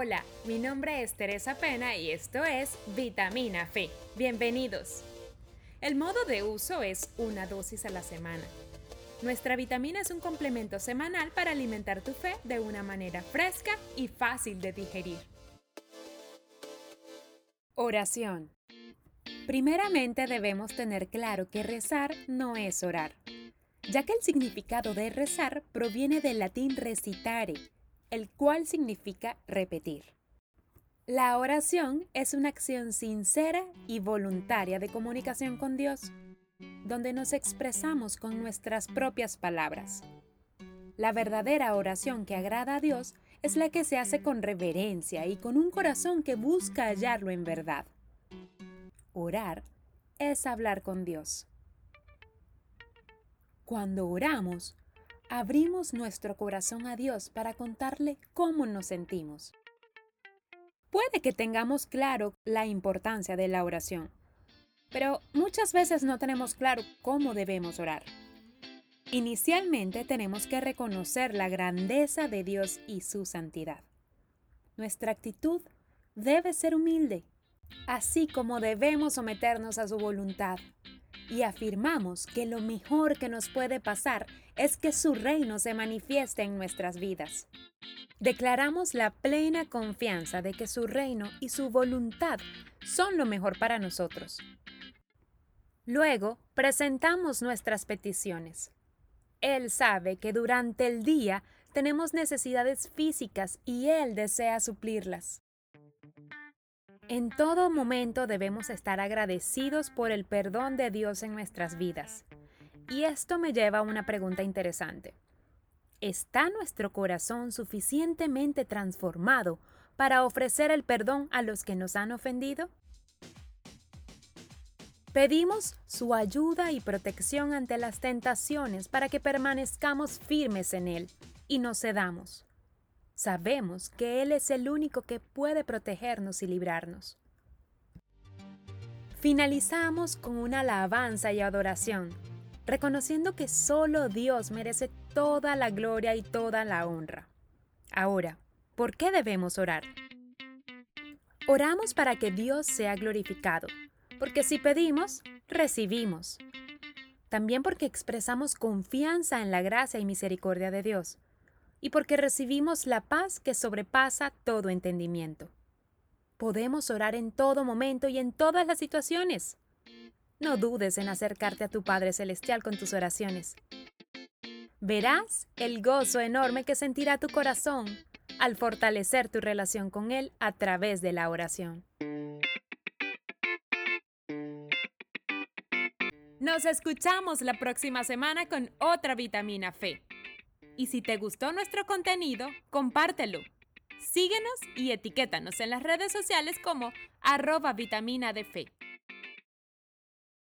Hola, mi nombre es Teresa Pena y esto es Vitamina Fe. Bienvenidos. El modo de uso es una dosis a la semana. Nuestra vitamina es un complemento semanal para alimentar tu fe de una manera fresca y fácil de digerir. Oración. Primeramente debemos tener claro que rezar no es orar, ya que el significado de rezar proviene del latín recitare, el cual significa repetir. La oración es una acción sincera y voluntaria de comunicación con Dios, donde nos expresamos con nuestras propias palabras. La verdadera oración que agrada a Dios es la que se hace con reverencia y con un corazón que busca hallarlo en verdad. Orar es hablar con Dios. Cuando oramos, abrimos nuestro corazón a Dios para contarle cómo nos sentimos. Puede que tengamos claro la importancia de la oración, pero muchas veces no tenemos claro cómo debemos orar. Inicialmente tenemos que reconocer la grandeza de Dios y su santidad. Nuestra actitud debe ser humilde, así como debemos someternos a su voluntad y afirmamos que lo mejor que nos puede pasar es que su reino se manifieste en nuestras vidas. Declaramos la plena confianza de que su reino y su voluntad son lo mejor para nosotros. Luego, presentamos nuestras peticiones. Él sabe que durante el día tenemos necesidades físicas y Él desea suplirlas. En todo momento debemos estar agradecidos por el perdón de Dios en nuestras vidas. Y esto me lleva a una pregunta interesante. ¿Está nuestro corazón suficientemente transformado para ofrecer el perdón a los que nos han ofendido? Pedimos su ayuda y protección ante las tentaciones para que permanezcamos firmes en Él y no cedamos. Sabemos que Él es el único que puede protegernos y librarnos. Finalizamos con una alabanza y adoración, reconociendo que solo Dios merece toda la gloria y toda la honra. Ahora, ¿por qué debemos orar? Oramos para que Dios sea glorificado, porque si pedimos, recibimos. También porque expresamos confianza en la gracia y misericordia de Dios y porque recibimos la paz que sobrepasa todo entendimiento. Podemos orar en todo momento y en todas las situaciones. No dudes en acercarte a tu Padre Celestial con tus oraciones. Verás el gozo enorme que sentirá tu corazón al fortalecer tu relación con Él a través de la oración. Nos escuchamos la próxima semana con otra vitamina Fe. Y si te gustó nuestro contenido, compártelo. Síguenos y etiquétanos en las redes sociales como arroba vitamina de fe.